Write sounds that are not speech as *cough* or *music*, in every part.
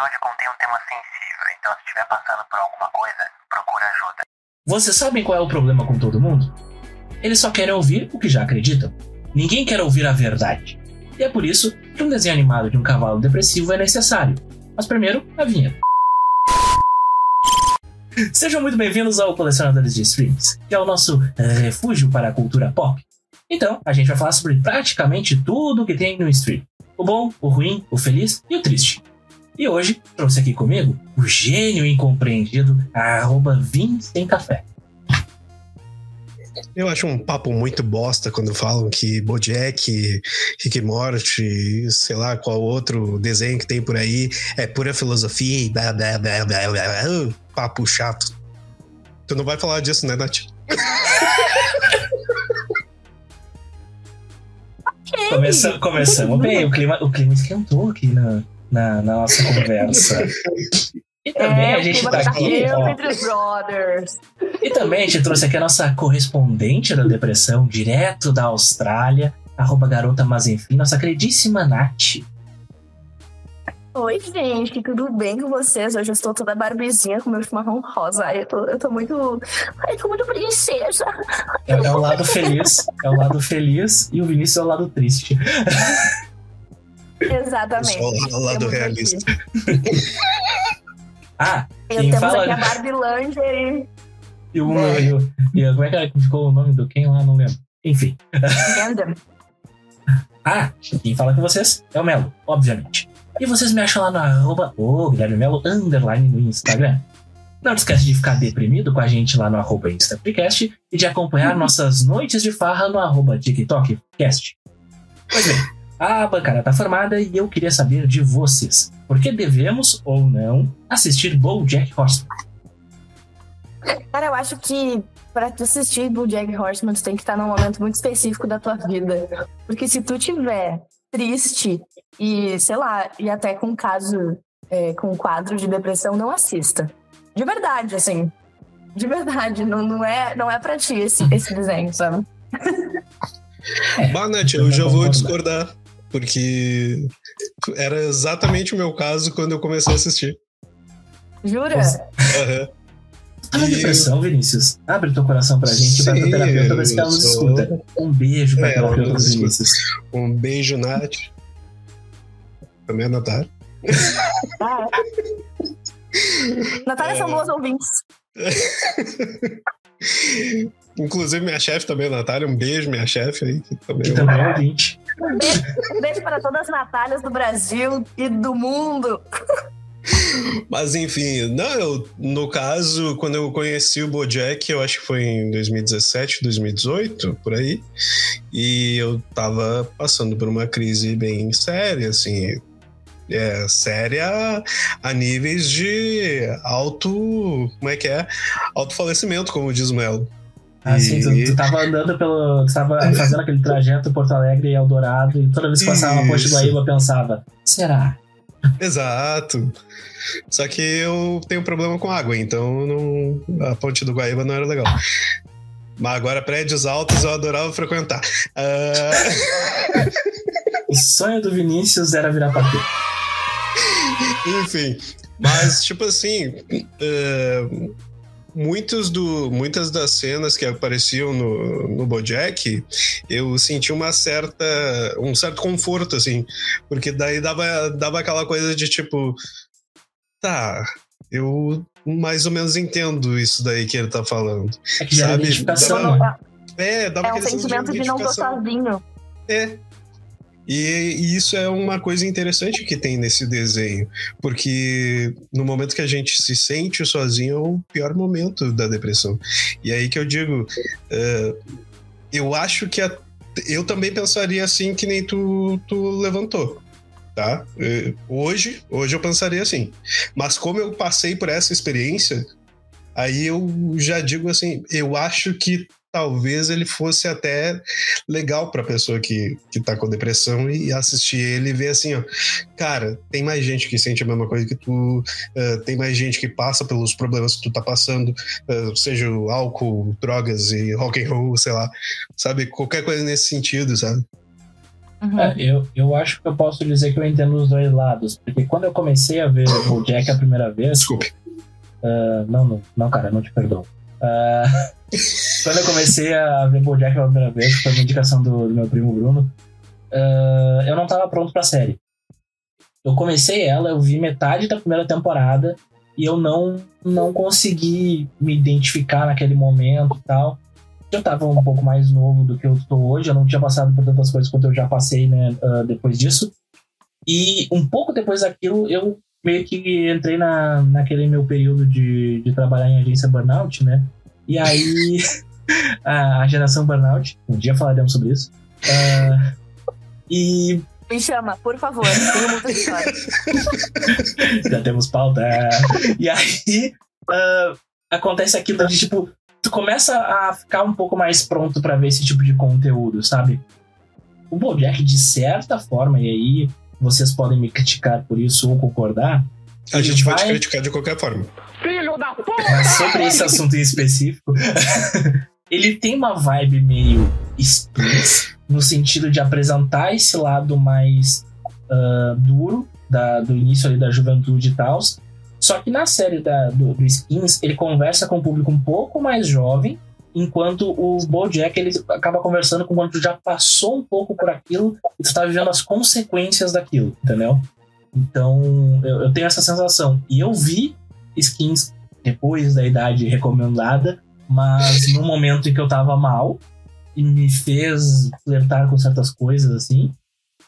episódio contém um tema sensível, então se estiver passando por alguma coisa, procura ajuda. Vocês sabem qual é o problema com todo mundo? Eles só querem ouvir o que já acreditam. Ninguém quer ouvir a verdade. E é por isso que um desenho animado de um cavalo depressivo é necessário. Mas primeiro, a vinheta. Sejam muito bem-vindos ao Colecionadores de Streams, que é o nosso refúgio para a cultura pop. Então, a gente vai falar sobre praticamente tudo que tem no stream: o bom, o ruim, o feliz e o triste. E hoje trouxe aqui comigo o gênio incompreendido, arroba Vim Sem Café. Eu acho um papo muito bosta quando falam que Bojack, Rick Morty, sei lá qual outro desenho que tem por aí é pura filosofia e blá, blá, blá, blá, blá, blá. papo chato. Tu não vai falar disso, né, Nath? Começa, começamos bem, o clima, o clima esquentou aqui na, na, na nossa conversa. E também É, a gente tá aqui. ó, brothers. E também a gente trouxe aqui a nossa correspondente da depressão, direto da Austrália, arroba garota, mas enfim, nossa queridíssima Nath. Oi, gente, tudo bem com vocês? Hoje eu estou toda barbezinha com meu chimarrão rosa. Ai, eu tô, eu tô muito. Ai, tô muito princesa. É, é o lado feliz, é o lado feliz e o Vinícius é o lado triste. *laughs* Exatamente. Eu sou o lado Temos realista. *laughs* Ah, Eu Quem temos fala- aqui a Barbie Langer e o, *laughs* É. e o- e como é que ficou o nome do quem lá? Não lembro. Enfim. *laughs* Random. Ah, quem fala com vocês é o Melo, obviamente. E vocês me acham lá no arroba o Guilherme Melo underline no Instagram. Não esquece de ficar deprimido com a gente lá no arroba InstaPrecast e de acompanhar nossas noites de farra no arroba TikTokcast. Pois bem, a bancada tá formada e eu queria saber de vocês. Por que devemos ou não assistir BoJack Horseman? Cara, eu acho que pra tu assistir o Jack Horseman, tu tem que estar num momento muito específico da tua vida. Porque se tu tiver triste e, sei lá, e até com caso, é, com quadro de depressão, não assista. De verdade, assim. De verdade, não, não, é, não é pra ti esse, esse desenho, sabe? Bah, Nath, eu já vou discordar. Porque era exatamente o meu caso quando eu comecei a assistir. Jura? Aham. Tá na depressão, Vinícius? Abre teu coração pra gente, pra tua Sim, terapeuta, ver se eu ela nos sou- escuta. Um beijo pra É, ela terapeuta do. Vinícius. Um beijo, Nath. Também a Natália. Ah, é. Natália *laughs* são boas ouvintes. *laughs* Inclusive, minha chefe também, a Natália. Um beijo, minha chefe aí. Que também Que também é ouvinte. Um beijo, um beijo para todas as Natálias do Brasil e do mundo. Mas enfim, não, eu, no caso, quando eu conheci o Bojack, eu acho que foi em 2017, 2018, por aí, e eu tava passando por uma crise bem séria, assim, é, séria a níveis de alto, como é que é? Alto falecimento, como diz o Melo. Assim, tu, E- tu tava andando pelo. Tu tava fazendo aquele trajeto Porto Alegre e Eldorado, e toda vez que passava uma ponte do eu pensava: será? Exato. Só que eu tenho problema com água, então não, a ponte do Guaíba não era legal. Mas agora prédios altos eu adorava frequentar. Ah, *laughs* O sonho do Vinícius era virar patê. enfim, mas tipo assim, ah, muitos do, muitas das cenas que apareciam no, no Bojack, eu senti uma certa, um certo conforto, assim, porque daí dava, dava aquela coisa de tipo, tá, eu mais ou menos entendo isso daí que ele tá falando. É que gera Sabe, dava- né? É, dava É um sentimento de não tô identificação. sozinho. É. E, e isso é uma coisa interessante que tem nesse desenho, porque no momento que a gente se sente sozinho é o pior momento da depressão. E aí que eu digo, é, eu acho que a- eu também pensaria assim que nem tu, tu levantou. Tá? É, Hoje, hoje eu pensaria assim. Mas como eu passei por essa experiência, aí eu já digo assim, eu acho que talvez ele fosse até legal pra pessoa que, que tá com depressão e assistir ele e ver assim, ó, cara, tem mais gente que sente a mesma coisa que tu, eh, tem mais gente que passa pelos problemas que tu tá passando, eh, seja álcool, drogas e rock and roll, sei lá, sabe, qualquer coisa nesse sentido, sabe? Uhum. É, eu, eu acho que eu posso dizer que eu entendo os dois lados. Porque quando eu comecei a ver o Jack a primeira vez. Desculpe. Ah, não, não, não, cara, não te perdoo. Ah, *laughs* quando eu comecei a ver Bojack pela primeira vez, foi uma indicação do, do meu primo Bruno, ah, eu não tava pronto pra série. Eu comecei ela, eu vi metade da primeira temporada e eu não, não consegui me identificar naquele momento e tal. Eu tava um pouco mais novo do que eu estou hoje, eu não tinha passado por tantas coisas quanto eu já passei, né, depois disso. E um pouco depois daquilo, eu meio que entrei na, naquele meu período de, de trabalhar em agência burnout, né? E aí, *laughs* a, a geração burnout, um dia falaremos sobre isso. Ah, e Me chama, por favor. Tenho muitas histórias. *laughs* já temos pauta. é. E aí, ah, acontece aquilo de tipo, tu começa a ficar um pouco mais pronto pra ver esse tipo de conteúdo, sabe? O Bojack, de certa forma, e aí vocês podem me criticar por isso ou concordar, A Ele gente vai te vai- criticar de qualquer forma. mas *laughs* sobre esse assunto em específico, *laughs* ele tem uma vibe meio skins, no sentido de apresentar esse lado mais ah, duro da- do início ali da juventude e tal. Só que na série da- do, do Skins, ele conversa com um público um pouco mais jovem, enquanto o Bojack ele acaba conversando com quando tu já passou um pouco por aquilo e tu tá vivendo as consequências daquilo, entendeu? Então, eu, eu tenho essa sensação. E eu vi skins depois da idade recomendada, mas no momento em que eu tava mal e me fez flertar com certas coisas assim.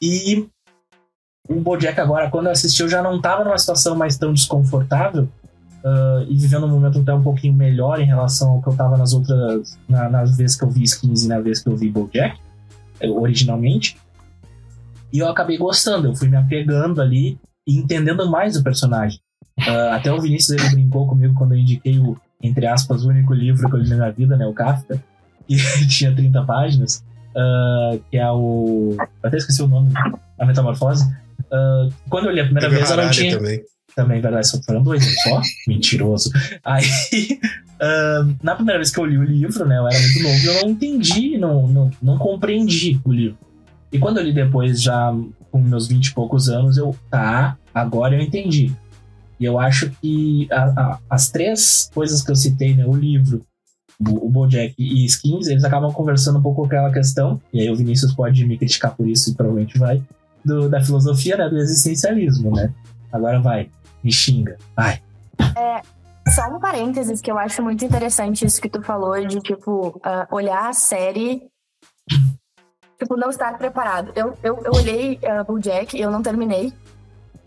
E o Bojack agora, quando eu assisti, eu já não tava numa situação mais tão desconfortável ah, e vivendo um momento até um pouquinho melhor em relação ao que eu tava nas outras, na- nas vezes que eu vi skins e na vez que eu vi Bojack, eh, originalmente. E eu acabei gostando, eu fui me apegando ali e entendendo mais o personagem. Ah, até o Vinícius ele brincou comigo quando eu indiquei o, entre aspas, o único livro que eu li na minha vida, né? O Kafka, *laughs* que tinha 30 páginas, ah, que é o. eu Até esqueci o nome, A Metamorfose. Ah, quando eu li a primeira Teve vez, eu não tinha. também. Também, verdade, só foram dois, só? Mentiroso. Aí, *laughs* ah, na primeira vez que eu li o livro, né? Eu era muito novo eu não entendi, não, não, não compreendi o livro. E quando eu li depois, já com meus 20 e poucos anos, eu, tá, agora eu entendi. E eu acho que a- a- as três coisas que eu citei, né? O livro, o, o Bojack e Skins, eles acabam conversando um pouco com aquela questão, e aí o Vinícius pode me criticar por isso, e provavelmente vai, do- da filosofia, né? Do existencialismo, né? Agora vai, me xinga, vai. Só um parênteses que eu acho muito interessante isso que tu falou de, tipo, ah, olhar a série. Tipo, não estar preparado. Eu, eu, eu olhei uh, Bojack e eu não terminei.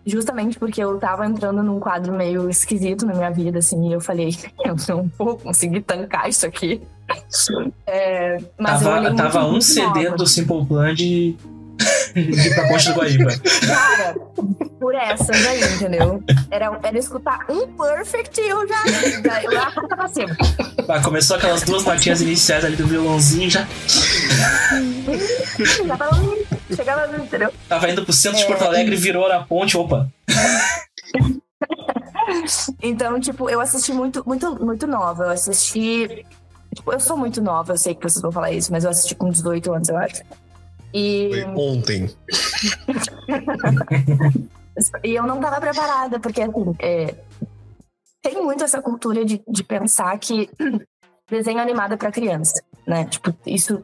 Justamente porque eu tava entrando num quadro meio esquisito na minha vida, assim, e eu falei, *laughs* eu não vou conseguir tancar isso aqui. É, mas eu tava muito, tava um CD nova. do Simple Plan de, de pra Ponte do Guaíba. Cara, por essas aí, entendeu? Era, era escutar um perfect e eu já. já eu já tava assim. Ah, começou aquelas duas notinhas iniciais ali do violãozinho, já Já tava. Chegava, entendeu? tava indo pro centro de É. Porto Alegre, virou na ponte, opa. Então, tipo, eu assisti muito, muito, muito nova. Eu assisti. Tipo, eu sou muito nova, eu sei que vocês vão falar isso, mas eu assisti com 18 anos, eu acho. E, Foi ontem. *laughs* e eu não tava preparada, porque assim, é, tem muito essa cultura de, de pensar que desenho animado é pra criança, né? Tipo, isso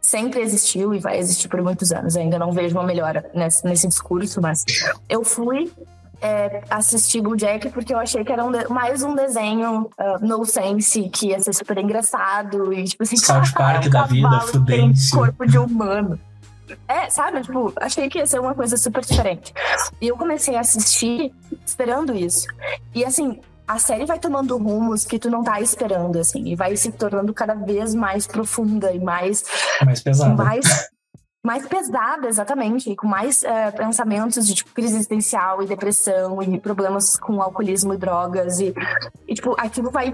sempre existiu e vai existir por muitos anos. Eu ainda não vejo uma melhora nesse, nesse discurso, mas eu fui é, assistir Jack porque eu achei que era um de- mais um desenho uh, no sense que ia ser super engraçado e tipo assim, South Park *laughs* um da vida, Fudêncio. corpo de humano. É, sabe? Tipo, achei que ia ser uma coisa super diferente. E eu comecei a assistir esperando isso. E assim, a série vai tomando rumos que tu não tá esperando, assim, e vai se tornando cada vez mais profunda e mais Mais pesado. mais, mais pesada, exatamente, com mais é, pensamentos de tipo, crise existencial e depressão e problemas com alcoolismo e drogas e, e, tipo, aquilo vai,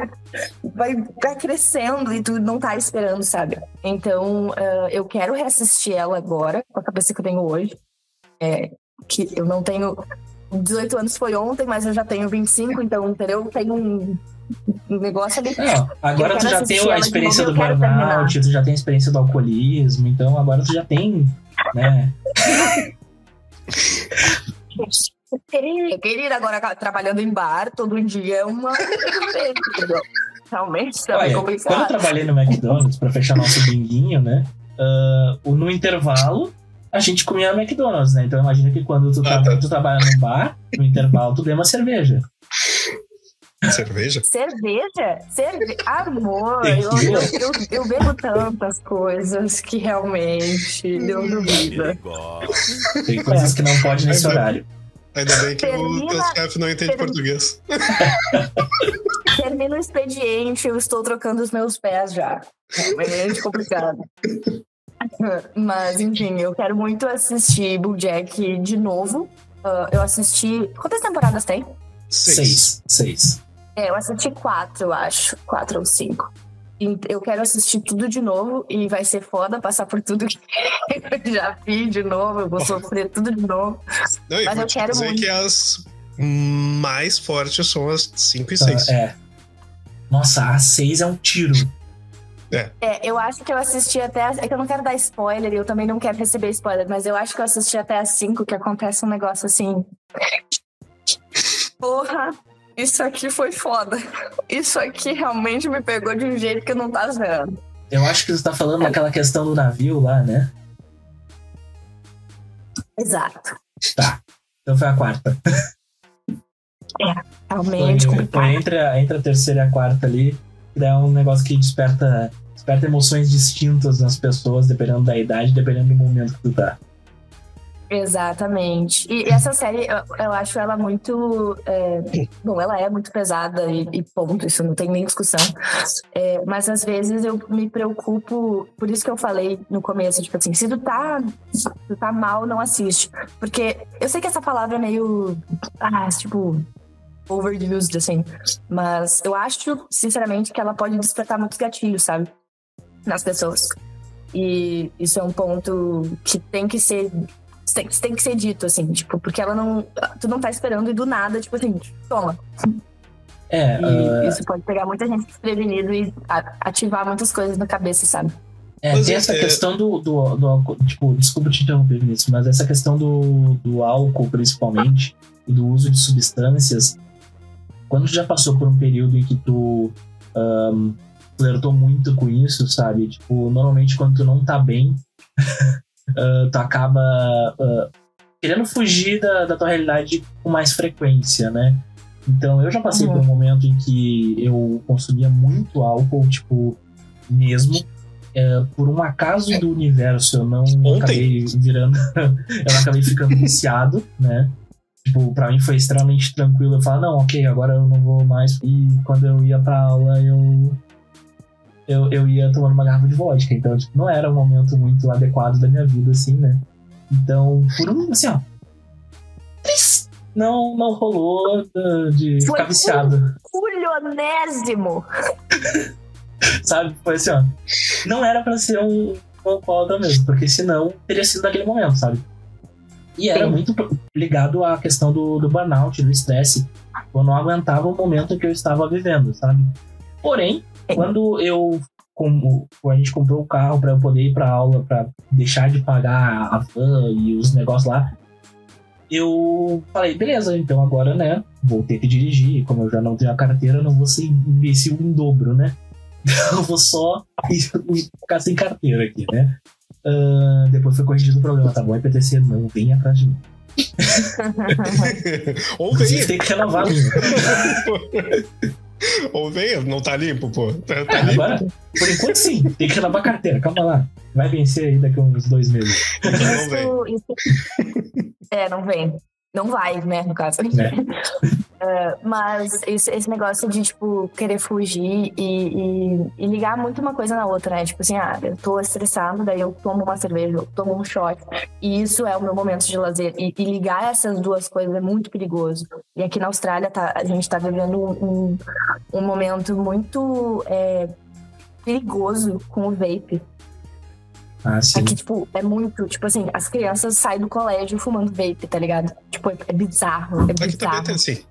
vai, vai crescendo e tu não tá esperando, sabe? Então, é, eu quero reassistir ela agora, com a cabeça que eu tenho hoje, é, que eu não tenho... 18 anos foi ontem, mas eu já tenho 25, então, entendeu? Tem um, um negócio ali. Não, agora Eu tu já tem a experiência novo, do burnout, tu já tem a experiência do alcoolismo, então agora tu já tem né? Querida, agora trabalhando em bar todo dia é uma. Realmente tá Olha, complicado. quando eu trabalhei no McDonald's pra fechar nosso binguinho, né? o- no intervalo, a gente comia no McDonald's, né? Então imagina que quando tu, Ah, tá, tu trabalha num bar, no intervalo tu ganha uma cerveja. Cerveja? Cerveja? Cerve... Amor, eu, eu, eu, eu bebo tantas coisas que realmente Deus duvida. Tem coisas que não pode nesse horário. Ainda bem que o Termina- teu chefe não entende termina- português. Termina o expediente, eu estou trocando os meus pés já. Realmente *laughs* complicado. Mas, enfim, eu quero muito assistir Bojack de novo. Ah, eu assisti. Quantas temporadas tem? Seis. Seis. Seis. É, eu assisti quatro, eu acho. Quatro ou cinco. E Eu quero assistir tudo de novo e vai ser foda passar por tudo que eu já vi de novo. Eu vou sofrer tudo de novo. Não, Mas vou eu te quero dizer muito. que as mais fortes são as 5 e 6. Ah, é. Nossa, a seis é um tiro. É, eu acho que eu assisti até. a- É que eu não quero dar spoiler e eu também não quero receber spoiler, mas eu acho que eu assisti até as 5 que acontece um negócio assim. Porra, isso aqui foi foda. Isso aqui realmente me pegou de um jeito que eu não tava esperando. Eu acho que você tá falando daquela questão do navio lá, né? Exato. Então foi a quarta. Foi, Realmente foi entre, a, entre a terceira e a quarta ali. É um negócio que desperta, desperta emoções distintas nas pessoas, dependendo da idade, dependendo do momento que tu tá. Exatamente. E essa série, eu, eu acho ela muito. é, bom, ela é muito pesada e, e ponto, isso não tem nem discussão. É, mas às vezes eu me preocupo, por isso que eu falei no começo, tipo assim, se tu tá, se tu tá mal, não assiste. Porque eu sei que essa palavra é meio. Ah, tipo. Overused, assim. Mas eu acho, sinceramente, que ela pode despertar muitos gatilhos, sabe? Nas pessoas. E isso é um ponto que tem que ser tem, tem que ser dito, assim, tipo, porque ela não. Tu não tá esperando e do nada, tipo assim, toma. É, E ah, isso pode pegar muita gente desprevenido e a- ativar muitas coisas na cabeça, sabe? é, Mas tem é- essa é- questão do, do, do álcool. Tipo, desculpa te interromper, Vinícius, mas essa questão do, do álcool, principalmente, e do uso de substâncias. Quando tu já passou por um período em que tu ahn, flertou muito com isso, sabe? Tipo, normalmente quando tu não tá bem, *laughs* ah, tu acaba ah, querendo fugir da, da tua realidade com mais frequência, né? Então eu já passei Uhum. por um momento em que eu consumia muito álcool, tipo, mesmo. É, por um acaso do universo, eu não Ontem? acabei virando. *laughs* eu não acabei ficando viciado, né? Tipo, pra mim foi extremamente tranquilo. Eu falo, não, ok, agora eu não vou mais. E quando eu ia pra aula, eu. Eu, eu ia tomando uma garrafa de vodka. Então, tipo, não era um momento muito adequado da minha vida, assim, né? Então, por um, assim, ó. Não, não rolou uh, de Foi ficar viciado, Culionésimo! *laughs* sabe? Foi assim, ó. Não era pra ser um, um alcoólatra mesmo, porque senão teria sido naquele momento, sabe? E era Sim. muito ligado à questão do, do burnout, do estresse. Eu não aguentava o momento que eu estava vivendo, sabe? Porém. Quando eu como a gente comprou o carro para eu poder ir para aula, para deixar de pagar a van e os negócios lá, eu falei, beleza, então agora, né, vou ter que dirigir, como eu já não tenho a carteira, eu não vou ser imbecil em dobro, né? *laughs* Eu vou só ficar sem carteira aqui, né? Ah, depois foi corrigido o problema, tá bom? IPTC não vem atrás de mim. *laughs* *laughs* Ou venha. tem que renovar. Ou venha, não tá limpo, pô. Tá, tá É, limpo. agora, por enquanto sim, tem que renovar a carteira, calma lá. Vai vencer aí daqui a uns dois meses. Não vem. Isso- É, não vem. Não vai, né, no caso. É. É, mas esse, esse negócio de, tipo, querer fugir e, e- e ligar muito uma coisa na outra, né? Tipo assim, ah, eu tô estressado, daí eu tomo uma cerveja, eu tomo um shot. E isso é o meu momento de lazer. E, e ligar essas duas coisas é muito perigoso. E aqui na Austrália, tá, a gente tá vivendo um, um momento muito é, perigoso com o vape. Ah. Aqui, tipo, é muito, tipo assim, as crianças saem do colégio fumando vape, tá ligado? Tipo, é, é bizarro, é Aqui também bizarro. tem assim.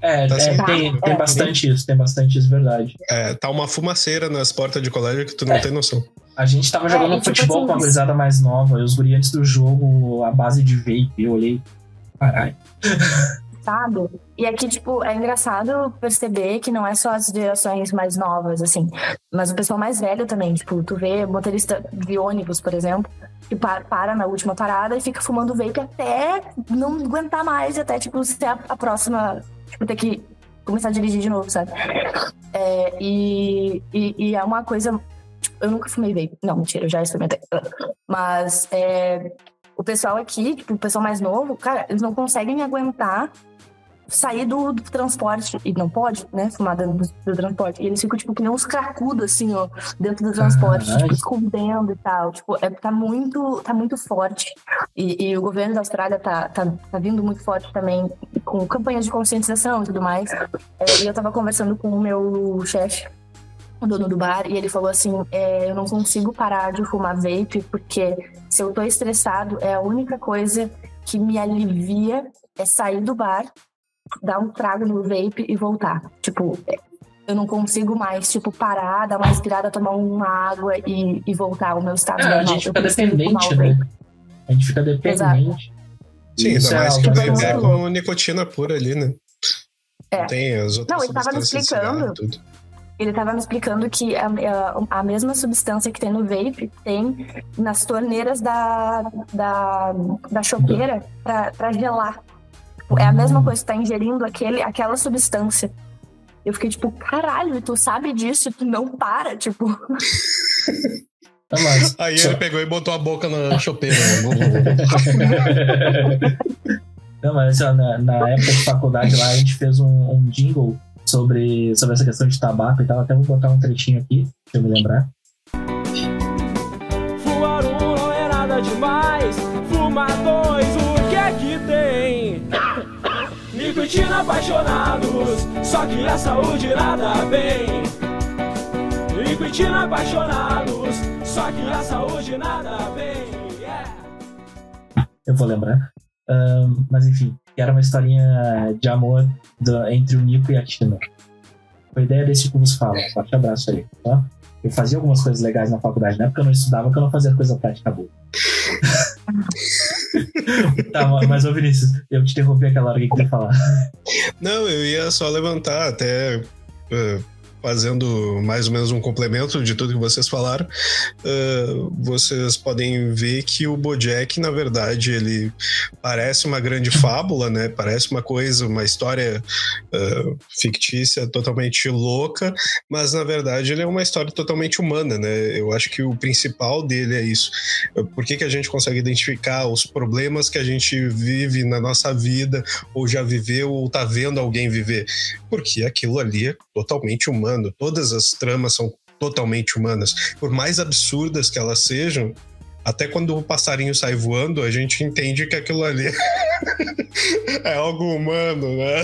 É, Tá é, tem, tem É. bastante isso, tem bastante isso, verdade. É, tá uma fumaceira nas portas de colégio que tu não É. tem noção. A gente tava jogando e, tipo futebol com a gurizada mais nova, e os guri antes do jogo, a base de vape, eu olhei. Caralho. *laughs* E aqui, tipo, é engraçado perceber que não é só as gerações mais novas, assim, mas o pessoal mais velho também. Tipo, tu vê motorista de ônibus, por exemplo, que pa- para na última parada e fica fumando vape até não aguentar mais, até, tipo, ser a, a próxima, tipo, ter que começar a dirigir de novo, sabe? É, e, e, e é uma coisa. Tipo, eu nunca fumei vape. Não, mentira, eu já experimentei. Mas é, o pessoal aqui, tipo, o pessoal mais novo, cara, eles não conseguem aguentar sair do, do transporte. E não pode, né? Fumar dentro do, do transporte. E eles ficam, tipo, que nem uns cracudos, assim, ó, dentro do transporte, Caralho. tipo, escondendo e tal. Tipo, é, tá, muito, tá muito forte. E, e o governo da Austrália tá, tá, tá vindo muito forte também, com campanhas de conscientização e tudo mais. É, e eu tava conversando com o meu chefe, o dono do bar, e ele falou assim: é, eu não consigo parar de fumar vape, porque se eu tô estressado, é a única coisa que me alivia é sair do bar, dar um trago no vape e voltar. Tipo, eu não consigo mais, tipo, parar, dar uma respirada, tomar uma água e, e voltar ao meu estado É, a normal. gente Eu fica preciso fumar dependente, né? A gente fica dependente. Sim, ainda é mais que o vape é com nicotina pura ali, né? É. Não tem as outras Não, ele tava me explicando. Ele tava me explicando que a, a, a mesma substância que tem no vape tem nas torneiras da, da, da chopeira pra, pra gelar. É a mesma coisa, tu tá ingerindo aquele, aquela substância. Eu fiquei tipo, caralho, tu sabe disso, tu não para, tipo. *laughs* Não, mas- Aí ele pegou e botou a boca na chopeira. *laughs* Não, mas ó, na, na época de faculdade lá, a gente fez um, um jingle sobre, sobre essa questão de tabaco e tal. Até vou botar um trechinho aqui, se eu me lembrar. Fumar um não é nada demais. Fumar dois, o Nicotina apaixonados, só que a saúde nada bem. Nicotina apaixonados, só que a saúde nada bem. Yeah. Eu vou lembrar. Mas enfim, era uma historinha de amor do- entre o Nico e a Tina. Foi ideia desse que vos fala. Forte abraço aí, tá? Eu fazia algumas coisas legais na faculdade, não é porque eu não estudava, porque eu não fazia coisa prática boa. *laughs* tá, mas ô Vinícius, eu te interrompi aquela hora que tu ia falar. Não, eu ia só levantar até eh, fazendo mais ou menos um complemento de tudo que vocês falaram. eh, vocês podem ver que o Bojack, na verdade, ele parece uma grande fábula, né? Parece uma coisa, uma história eh, fictícia, totalmente louca, mas na verdade ele é uma história totalmente humana, né? Eu acho que o principal dele é isso. Por que, que a gente consegue identificar os problemas que a gente vive na nossa vida, ou já viveu, ou tá vendo alguém viver? Porque aquilo ali é totalmente humano. Todas as tramas são totalmente humanas. Por mais absurdas que elas sejam, até quando o passarinho sai voando, a gente entende que aquilo ali *laughs* é algo humano, né?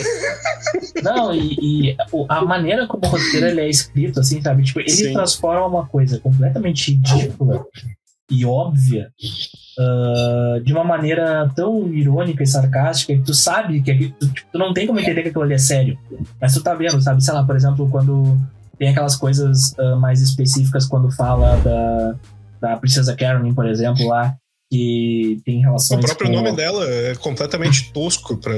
Não, e, e a maneira como o roteiro ele é escrito, assim, sabe? Tipo, ele Sim. transforma uma coisa completamente ridícula e óbvia ah, de uma maneira tão irônica e sarcástica que tu sabe que tu, tipo, tu não tem como entender que aquilo ali é sério. Mas tu tá vendo, sabe? Sei lá, por exemplo, quando tem aquelas coisas ah, mais específicas quando fala da, da Princesa Carolyn, por exemplo, lá, que tem O relações próprio com... nome dela é completamente tosco para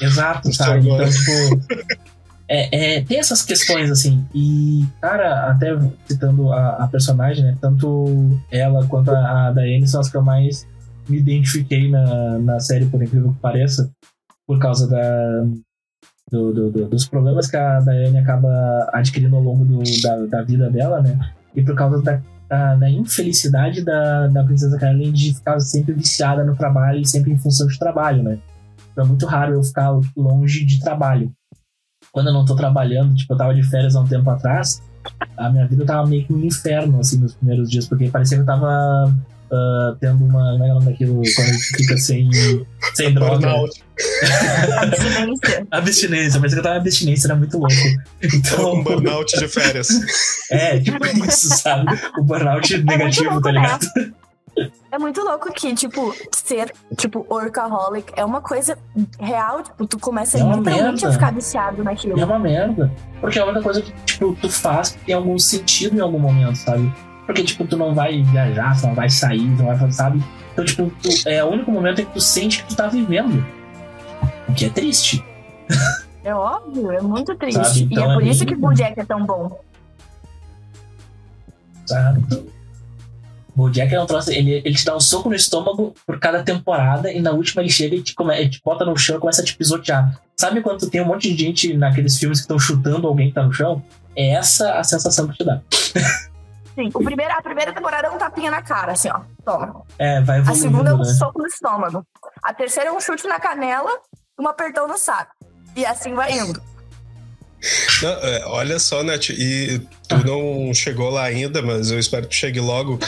Exato, sabe? Então, tipo. *laughs* É, é, tem essas questões, assim. E, cara, até citando a, a personagem, né? Tanto ela quanto a, a Daiane são as que eu mais me identifiquei na, na série, por incrível que pareça, por causa da, do- do- do- dos problemas que a Daiane acaba adquirindo ao longo do- da, da vida dela, né? E por causa da, da, da infelicidade da, da Princesa Caroline de ficar sempre viciada no trabalho e sempre em função de trabalho, né? Então é muito raro eu ficar longe de trabalho. Quando eu não tô trabalhando, tipo, eu tava de férias há um tempo atrás, a minha vida tava meio que um inferno, assim, nos primeiros dias, porque parecia que eu tava ah, tendo uma. Como é que é o nome daquilo? Quando a gente fica sem, sem droga. burnout. Abstinência. Abstinência, mas eu tava em abstinência, era muito louco. Então, com burnout de férias. *laughs* é, tipo isso, sabe? O burnout negativo, louco, tá ligado? É muito louco que, tipo, ser, tipo, workaholic é uma coisa real, tipo, tu começa É literalmente merda. a ficar viciado naquilo. É uma merda. Porque é a única coisa que, tipo, tu faz que tem algum sentido em algum momento, sabe? Porque, tipo, tu não vai viajar, tu não vai sair, tu não vai fazer, sabe? Então, tipo, tu, é o único momento em que tu sente que tu tá vivendo. O que é triste. É óbvio, é muito triste. Sabe, e então é por é isso que Bojack é tão bom. Sabe? Bojack é um troço, ele, ele te dá um soco no estômago por cada temporada e na última ele chega e te, come, te bota no chão e começa a te pisotear. Sabe quando tem um monte de gente naqueles filmes que estão chutando alguém que tá no chão? É essa a sensação que te dá. *laughs* Sim, o primeiro, a primeira temporada é um tapinha na cara, assim, ó. Toma. É, vai A segunda é evoluindo, um né? soco no estômago. A terceira é um chute na canela e um apertão no saco. E assim vai indo. Não, é, olha só, Nath, e tu não chegou lá ainda, mas eu espero que chegue logo.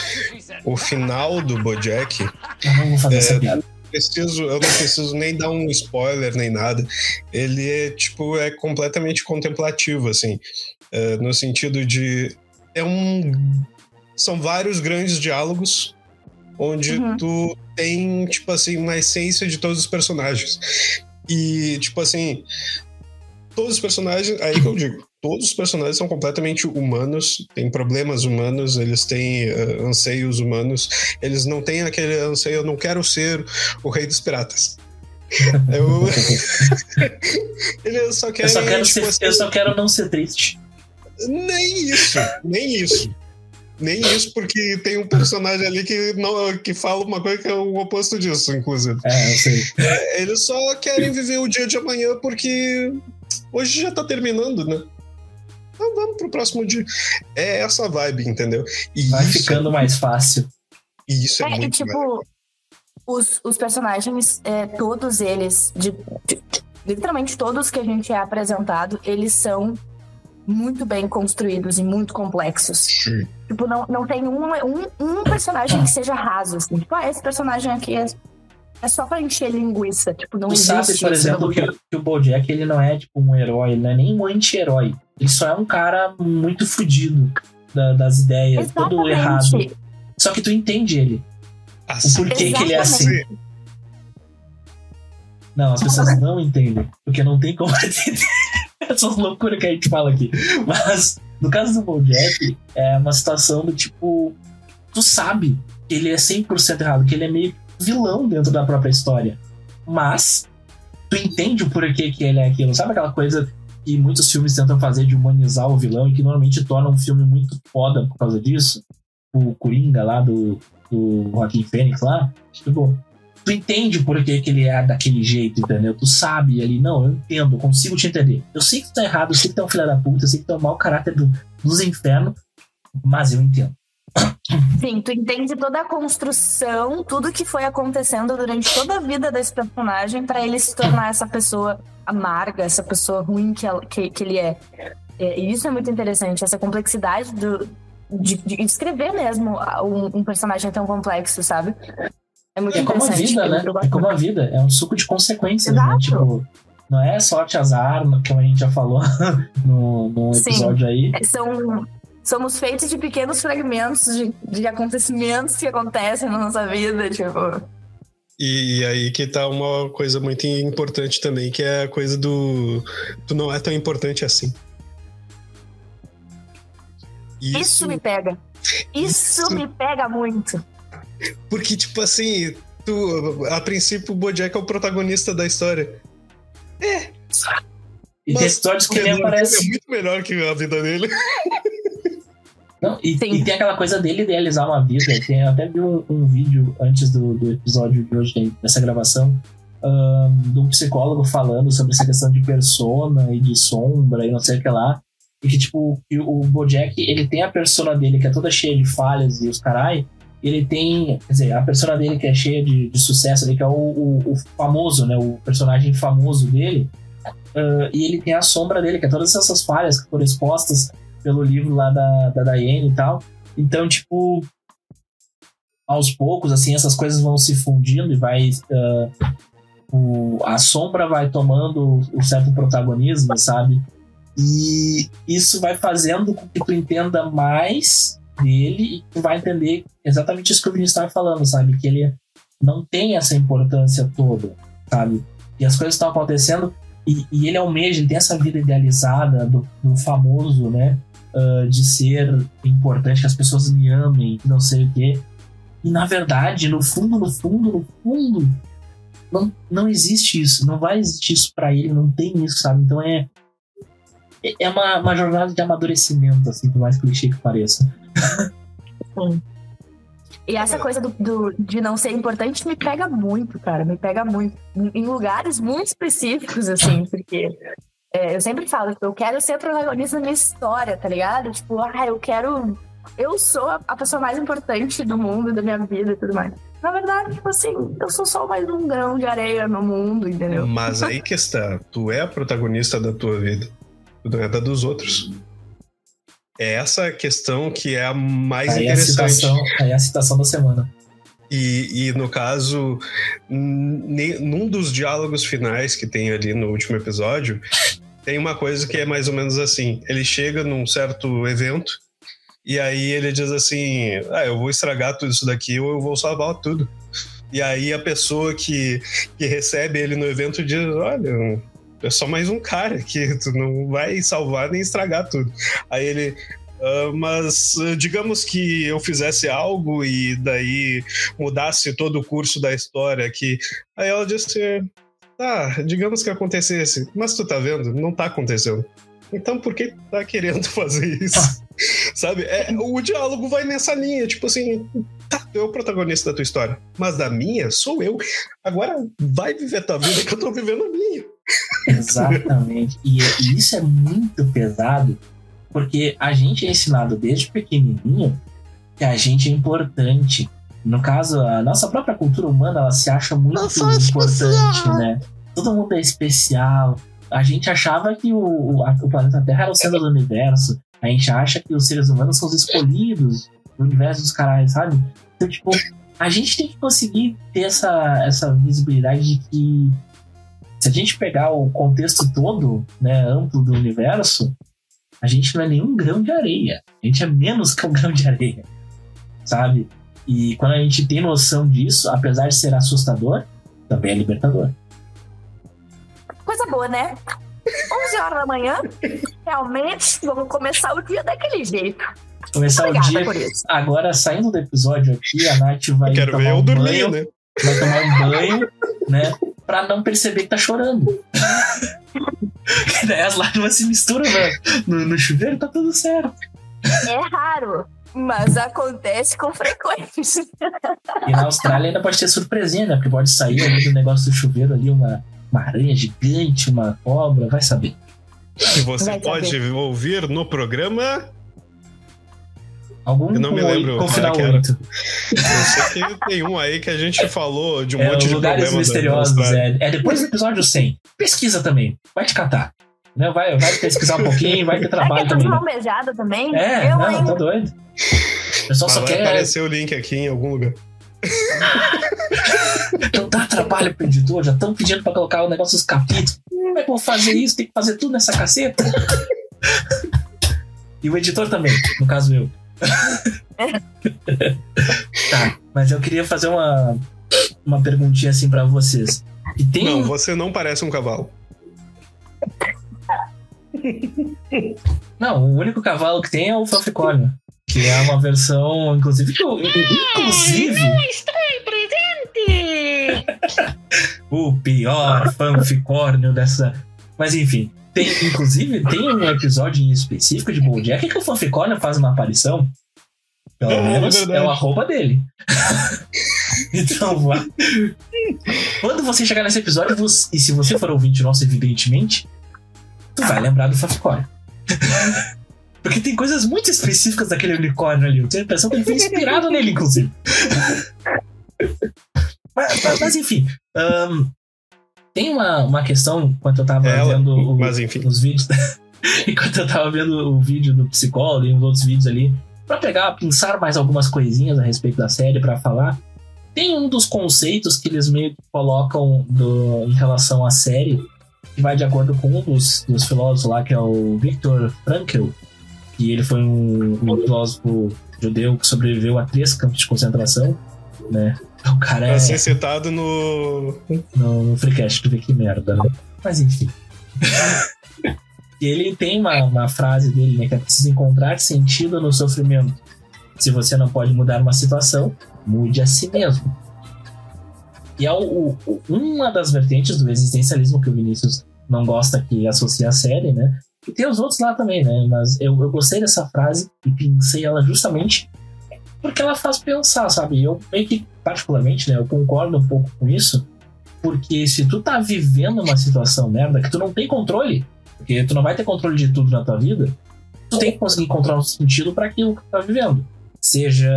O final do Bojack, Eu não vou fazer essa piada. preciso, eu não preciso nem dar um spoiler nem nada. Ele é tipo é completamente contemplativo, assim, é, no sentido de é um são vários grandes diálogos onde Uhum. tu tem tipo assim uma essência de todos os personagens e tipo assim todos os personagens aí que eu digo todos os personagens são completamente humanos, têm problemas humanos, eles têm eh, anseios humanos, eles não têm aquele anseio, eu não quero ser o rei dos piratas. *laughs* Eu... *laughs* eles só Eu querem. só, quero tipo ser- assim, eu só quero não ser triste. Nem isso, nem isso. Nem isso, porque tem um personagem ali que, não, que fala uma coisa que é o oposto disso, inclusive. É, eu sei. Eles só querem viver o dia de amanhã porque hoje já tá terminando, né? Então vamos pro próximo dia. É essa vibe, entendeu? E Vai isso, ficando mais fácil. e isso é, É, e muito legal. tipo, os, os personagens, é, todos eles, de, de- literalmente todos que a gente é apresentado, eles são muito bem construídos e muito complexos. Sim. Tipo, não, não tem um, um, um personagem que seja raso, assim. Tipo, ah, esse personagem aqui é, é só pra encher linguiça. Tipo, não Tu existe sabe, por exemplo, que, que o Bojack ele não é tipo um herói, ele não é nem um anti-herói. Ele só é um cara muito fudido da- das ideias, todo errado. Exatamente. Só que tu entende ele. O Assim, porquê que ele é assim. Exatamente. Não, as pessoas não entendem. Porque não tem como *laughs* entender essas loucuras que a gente fala aqui. Mas, no caso do Bojack, é uma situação do tipo. Tu sabe que ele é 100% errado, que ele é meio vilão dentro da própria história. Mas, tu entende o porquê que ele é aquilo. Sabe aquela coisa que muitos filmes tentam fazer de humanizar o vilão e que normalmente torna um filme muito foda por causa disso? O Coringa lá do, do Joaquim Fênix lá. Tipo, tu entende por que, que ele é daquele jeito, entendeu? Tu sabe ali, não, eu entendo, eu consigo te entender. Eu sei que tu tá errado, eu sei que tu é um filho da puta, eu sei que tu é um mau caráter do, dos infernos, mas eu entendo. Sim, tu entende toda a construção, tudo que foi acontecendo durante toda a vida desse personagem pra ele se tornar essa pessoa amarga, essa pessoa ruim que, ela- que, que ele é. É, E isso é muito interessante, essa complexidade do, de, de escrever mesmo um, um personagem tão complexo, sabe? É muito É como a vida, né? É como a vida, é um suco de consequências, né? Exato. Tipo, não é sorte azar, como a gente já falou *laughs* no, no Sim. episódio aí. É, São, somos feitos de pequenos fragmentos de, de acontecimentos que acontecem na nossa vida, tipo. E, e aí que tá uma coisa muito importante também, que é a coisa do. Tu não é tão importante assim. Isso, me pega. Isso, Isso. me pega muito. Porque, tipo assim, tu, a princípio o Bojack é o protagonista da história. E Mas tem episódios que Ele é aparece. muito melhor que a vida dele. *laughs* Não, e, e tem aquela coisa dele idealizar uma vida. Tem, eu até vi um, um vídeo antes do, do episódio de hoje, dessa gravação, ahn, de um psicólogo falando sobre essa questão de persona e de sombra e não sei o que lá. E que, tipo, o Bojack, ele tem a persona dele que é toda cheia de falhas e os carai. Ele tem, quer dizer, a persona dele que é cheia de, de sucesso ali, que é o, o- o famoso, né? O personagem famoso dele. Ah, e ele tem a sombra dele, que é todas essas falhas que foram expostas pelo livro lá da, da Diane e tal. Então, tipo, aos poucos, assim, essas coisas vão se fundindo e vai. ah, o, a sombra vai tomando um certo protagonismo, sabe? E isso vai fazendo com que tu entenda mais dele e tu vai entender exatamente isso que o Vinícius estava falando, sabe? Que ele não tem essa importância toda, sabe? E as coisas estão acontecendo e, e ele almeja, ele tem essa vida idealizada do, do famoso, né? Ah, de ser importante, que as pessoas me amem, não sei o quê. E na verdade, no fundo, no fundo, no fundo, não, não existe isso. Não vai existir isso pra ele, não tem isso, sabe? Então é. É uma, uma jornada de amadurecimento, assim, por mais clichê que pareça. E essa coisa do, do- de não ser importante me pega muito, cara. Me pega muito. Em lugares muito específicos, assim, porque é, eu sempre falo, tipo, eu quero ser protagonista da minha história, tá ligado? Tipo, ah, eu quero. Eu sou a, a pessoa mais importante do mundo, da minha vida e tudo mais. Na verdade, tipo assim, eu sou só mais um grão de areia no mundo, entendeu? Mas aí que está, tu é a protagonista da tua vida, tu não é da dos outros. É essa questão que é a mais Aí a, interessante. citação, aí a citação da semana. E, e no caso, num dos diálogos finais que tem ali no último episódio, tem uma coisa que é mais ou menos assim: ele chega num certo evento e aí ele diz assim: Ah, eu vou estragar tudo isso daqui ou eu vou salvar tudo. E aí a pessoa que, que recebe ele no evento diz: Olha, é só mais um cara que *laughs* tu não vai salvar nem estragar tudo. Aí ele. "Ah, mas digamos que eu fizesse algo e daí mudasse todo o curso da história aqui. Aí ela disse: Tá, digamos que acontecesse, mas tu tá vendo? Não tá acontecendo. Então por que tá querendo *laughs* fazer isso? *laughs* Sabe? É, o diálogo vai nessa linha, tipo assim, tá, tu é o protagonista da tua história, mas da minha sou eu. Agora vai viver tua vida que eu tô vivendo a minha. *laughs* Exatamente. e, e isso é muito pesado, porque a gente é ensinado desde pequenininho que a gente é importante. No caso, a nossa própria cultura humana, ela se acha muito importante, né? Todo mundo é especial. A gente achava que o, o, a- o planeta Terra era o centro do universo. A gente acha que os seres humanos são os escolhidos do universo dos caras, sabe? Então, tipo, a gente tem que conseguir ter essa, essa visibilidade de que se a gente pegar o contexto todo, né, amplo do universo, a gente não é nenhum grão de areia. A gente é menos que um grão de areia, sabe? E quando a gente tem noção disso, apesar de ser assustador, também é libertador. Coisa boa, né? 11 horas da manhã, realmente, vamos começar o dia daquele jeito. Começar o Obrigada dia. por isso. Agora, saindo do episódio aqui, a Nath vai Quero tomar ver eu um dormir, banho, né? vai tomar um banho, né? Pra não perceber que tá chorando. Daí *laughs* as lágrimas se misturam no, no, no chuveiro e tá tudo certo. É raro, mas acontece com frequência. E na Austrália ainda pode ter surpresinha, né? Porque pode sair ali do negócio do chuveiro ali uma, uma aranha gigante, uma cobra, vai saber. E você Vai pode ouvir no programa. Algum Eu não me lembro com final que era. 8. Eu sei que tem um aí que a gente falou de um É, monte de lugares misteriosos. É, é depois do episódio 100. Pesquisa também. Vai te catar. Né? Vai, vai pesquisar um pouquinho, vai ter Será que trabalho é também. né? mão beijada também? É, eu, não, hein? tá doido. O pessoal Mas só vai quer. aparecer o link aqui em algum lugar. *laughs* Não dá trabalho pro editor, já estão pedindo pra colocar o negócio dos capítulos. Como é que eu vou fazer isso? Tem que fazer tudo nessa caceta. *laughs* e o editor também, no caso eu. *laughs* tá, mas eu queria fazer uma, uma perguntinha assim pra vocês. E tem Não, você não parece um cavalo. *laughs* Não, o único cavalo que tem é o Fanficórnio. Que é uma versão, inclusive, que eu- inclusive. *laughs* o pior fanficórnio dessa. Mas enfim, tem, inclusive, tem um episódio em específico de Bojack que o fanficórnio faz uma aparição. Pelo É, menos é é, o arroba dele. *laughs* então, vá. Quando você chegar nesse episódio, você- e se você for ouvinte nosso, evidentemente, tu vai lembrar do fanficórnio. *laughs* Porque tem coisas muito específicas daquele unicórnio ali. Eu tenho a impressão que ele foi inspirado nele, inclusive. *laughs* mas, mas- mas, enfim. ahn, tem uma, uma questão, enquanto eu tava Ela, vendo o- os vídeos. *laughs* enquanto eu tava vendo o vídeo do psicólogo e os outros vídeos ali, pra pegar, pensar mais algumas coisinhas a respeito da série pra falar. Tem um dos conceitos que eles meio que colocam do- em relação à série, que vai de acordo com um dos, dos filósofos lá, que é o Viktor Frankl, que ele foi um, um filósofo judeu que sobreviveu a três campos de concentração, né? O cara é Pra ser citado no. no, no Freecast, tu vê que merda, né? Mas enfim. *laughs* E ele tem uma, uma frase dele, né? Que é preciso encontrar sentido no sofrimento. Se você não pode mudar uma situação, mude a si mesmo. E é o, o- uma das vertentes do existencialismo que o Vinícius não gosta que associa à série, né? E tem os outros lá também, né? Mas eu, eu gostei dessa frase e pensei ela justamente porque ela faz pensar, sabe? Eu meio que, particularmente, né? Eu concordo um pouco com isso, porque se tu tá vivendo uma situação merda que tu não tem controle, porque tu não vai ter controle de tudo na tua vida, tu tem que conseguir encontrar um sentido para aquilo que tu tá vivendo. Seja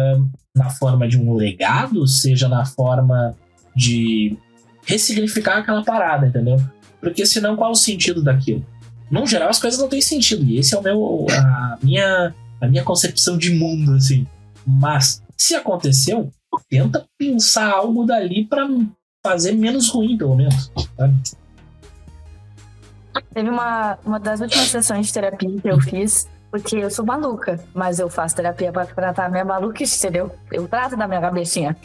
na forma de um legado, seja na forma de ressignificar aquela parada, entendeu? Porque senão qual o sentido daquilo? No geral, as coisas não têm sentido. E esse é o meu, a minha, a minha concepção de mundo, assim. Mas se aconteceu, tenta pensar algo dali pra fazer menos ruim, pelo menos. sabe? Teve uma, uma das últimas sessões de terapia que eu fiz, porque eu sou maluca, mas eu faço terapia pra tratar minha maluquice, entendeu? Eu trato da minha cabecinha.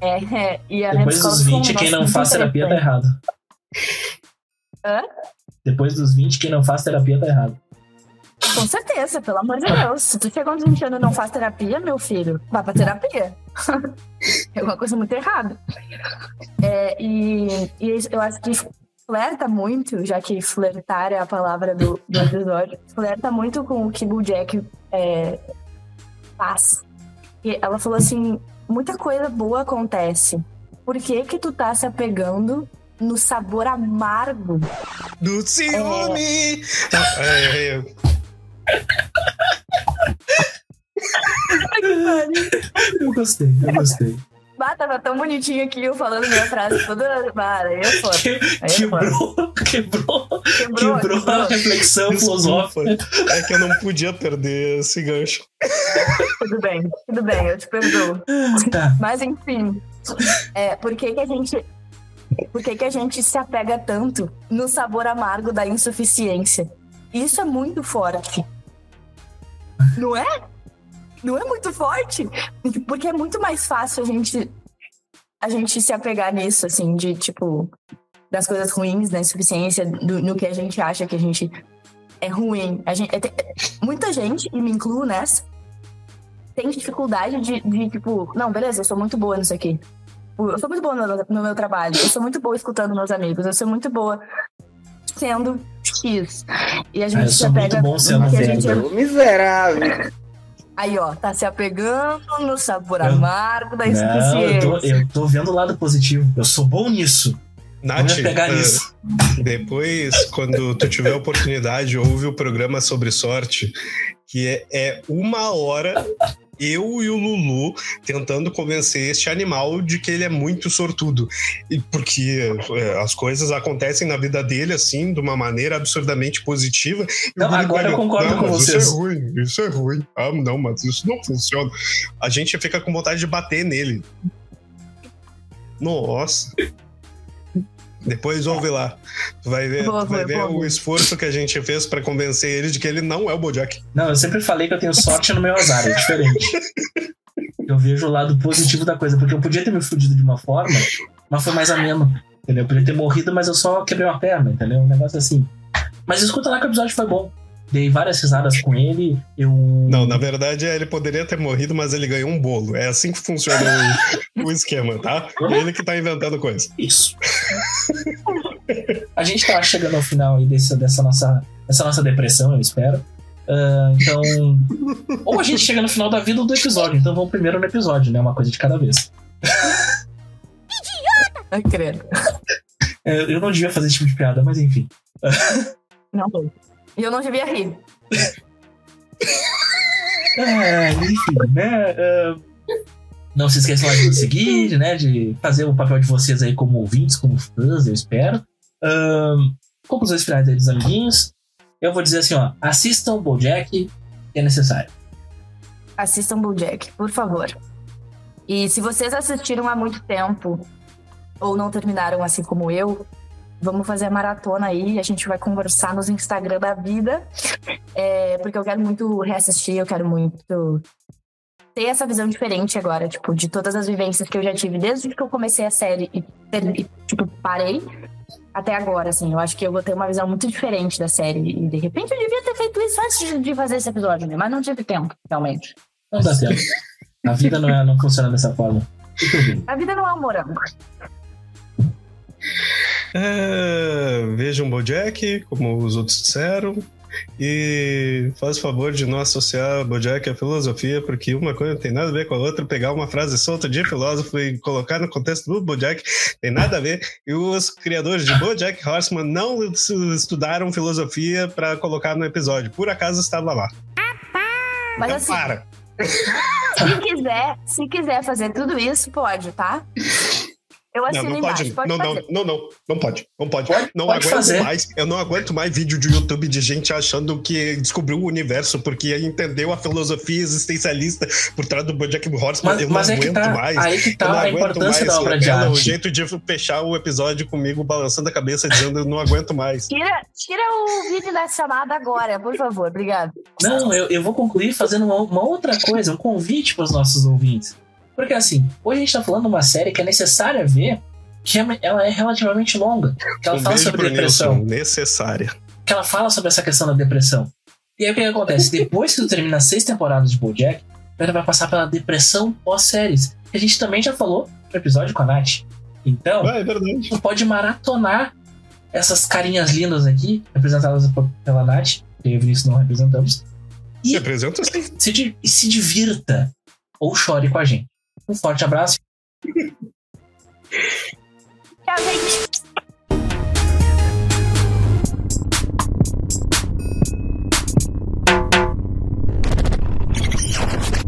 É, é, e a Depois dos falou um 20, quem não faz terapia tá errado. Hã? Depois dos 20, quem não faz terapia tá errado. Com certeza, pelo amor de Deus. Se tu chegou aos 20 anos e não faz terapia, meu filho, vai pra terapia. *laughs* é uma coisa muito errada. É, e, e eu acho que flerta muito, já que flertar é a palavra do, do episódio, flerta muito com o que o Jack é, faz. E ela falou assim: muita coisa boa acontece. Por que que tu tá se apegando no sabor amargo Do ciúme! É, é, Eu gostei, eu gostei. Bah, tava tão bonitinho aqui eu falando minha frase toda. Aí é *laughs* foda. Que- Aí é foda. Quebrou, *laughs* quebrou, Quebrou, quebrou a reflexão filosófica. É que eu não podia perder esse gancho. Tudo bem, tudo bem, eu te perdoo. Tá. Mas enfim, é, por que, que a gente. Por que, que a gente se apega tanto no sabor amargo da insuficiência? Isso é muito forte. Não é? Não é muito forte? Porque é muito mais fácil a gente a gente se apegar nisso, assim, de tipo, das coisas ruins, da insuficiência, do, no que a gente acha que a gente é ruim. A gente, é- é- muita gente, e me incluo nessa, tem dificuldade de, de, tipo, não, beleza, eu sou muito boa nisso aqui. Eu sou muito boa no, no meu trabalho, eu sou muito boa escutando meus amigos, eu sou muito boa sendo X. E a gente Ah, eu se sou muito apega bom sendo a gente é miserável. Aí, ó, tá se apegando no sabor Não. amargo da Não, eu insuficiência. tô, eu tô vendo o lado positivo. Eu sou bom nisso. Nath, Vamos pegar nisso. depois, quando tu tiver a oportunidade, ouve o programa sobre sorte, que é, é uma hora eu e o Lulu tentando convencer este animal de que ele é muito sortudo. E porque eh, as coisas acontecem na vida dele, assim, de uma maneira absurdamente positiva. Não, agora eu concordo "Não, com mas vocês." Isso é ruim, isso é ruim. Ah, não, mas isso não funciona. A gente fica com vontade de bater nele. Nossa. Depois ouve lá. Tu vai ver, Boa, tu vai boa, ver boa, o boa. esforço que a gente fez pra convencer ele de que ele não é o Bojack. Não, eu sempre falei que eu tenho sorte no meu azar, é diferente. Eu vejo o lado positivo da coisa, porque eu podia ter me fudido de uma forma, mas foi mais ameno. Entendeu? Eu podia ter morrido, mas eu só quebrei uma perna, entendeu? Um negócio assim. Mas escuta lá que o episódio foi bom. Dei várias risadas com ele. Eu. Não, na verdade, ele poderia ter morrido, mas ele ganhou um bolo. É assim que funciona o, o esquema, tá? Ele que tá inventando coisa. Isso. a gente tá chegando ao final aí desse, dessa, nossa, dessa nossa depressão, eu espero. Ah, então. Ou a gente chega no final da vida ou do episódio. Então vamos primeiro no episódio, né? Uma coisa de cada vez. Ai, credo. É, eu não devia fazer esse tipo de piada, mas enfim. Não vou. E eu não devia rir. É, enfim, né? ah, não se esqueçam de nos seguir, né? De fazer o papel de vocês aí como ouvintes, como fãs, eu espero. Um, conclusões finais aí dos amiguinhos. Eu vou dizer assim, ó, assistam o Bojack, que é necessário. Assistam BoJack, por favor. E se vocês assistiram há muito tempo ou não terminaram assim como eu, vamos fazer a maratona aí. A gente vai conversar nos Instagram da vida. É, porque eu quero muito reassistir, eu quero muito ter essa visão diferente agora, tipo, de todas as vivências que eu já tive desde que eu comecei a série e, e, tipo, parei. até agora, assim. Eu acho que eu vou ter uma visão muito diferente da série. E de repente eu devia ter feito isso antes de- fazer esse episódio, né? Mas não tive tempo, realmente. Não dá tempo. A vida não, é, não funciona dessa forma. A vida não é um morango. É, vejam Bojack, como os outros disseram. E faz o favor de não associar Bojack à filosofia, porque uma coisa não tem nada a ver com a outra. Pegar uma frase solta de filósofo e colocar no contexto do Bojack tem nada a ver. E os criadores de Bojack Horseman não estudaram filosofia para colocar no episódio. Por acaso estava lá. Mas Então assim, para. se quiser, se quiser fazer tudo isso, pode, tá? Eu Não, assino não embaixo, pode. pode não, não, não, não, não pode. Não pode. Pode- não pode aguento fazer. mais. Eu não aguento mais vídeo de YouTube de gente achando que descobriu o universo porque entendeu a filosofia existencialista por trás do Bojack Horseman. Mas, eu não mas é aguento que tá, mais. aí que Eu não tá a importância mais, da obra de Ela, O arte. jeito de fechar o episódio comigo balançando a cabeça dizendo eu não aguento mais. Tira, tira o vídeo da chamada agora, por favor. Obrigado. Não, eu, eu vou concluir fazendo uma, uma outra coisa, um convite para os nossos ouvintes. Porque assim, hoje a gente tá falando de uma série que é necessária ver, que é- ela é relativamente longa. Que ela um fala sobre depressão. Nilson. Necessária. que ela fala sobre essa questão da depressão. E aí o que, acontece? Depois que tu termina as seis temporadas de BoJack, ela vai passar pela depressão pós-séries. Que a gente também já falou no episódio com a Nath. Então, Ah, é verdade. tu pode maratonar essas carinhas lindas aqui, representadas pela Nath, que eu e o Vinícius não representamos, e Representa se, e se divirta ou chore com a gente. Um forte abraço. Tchau, gente.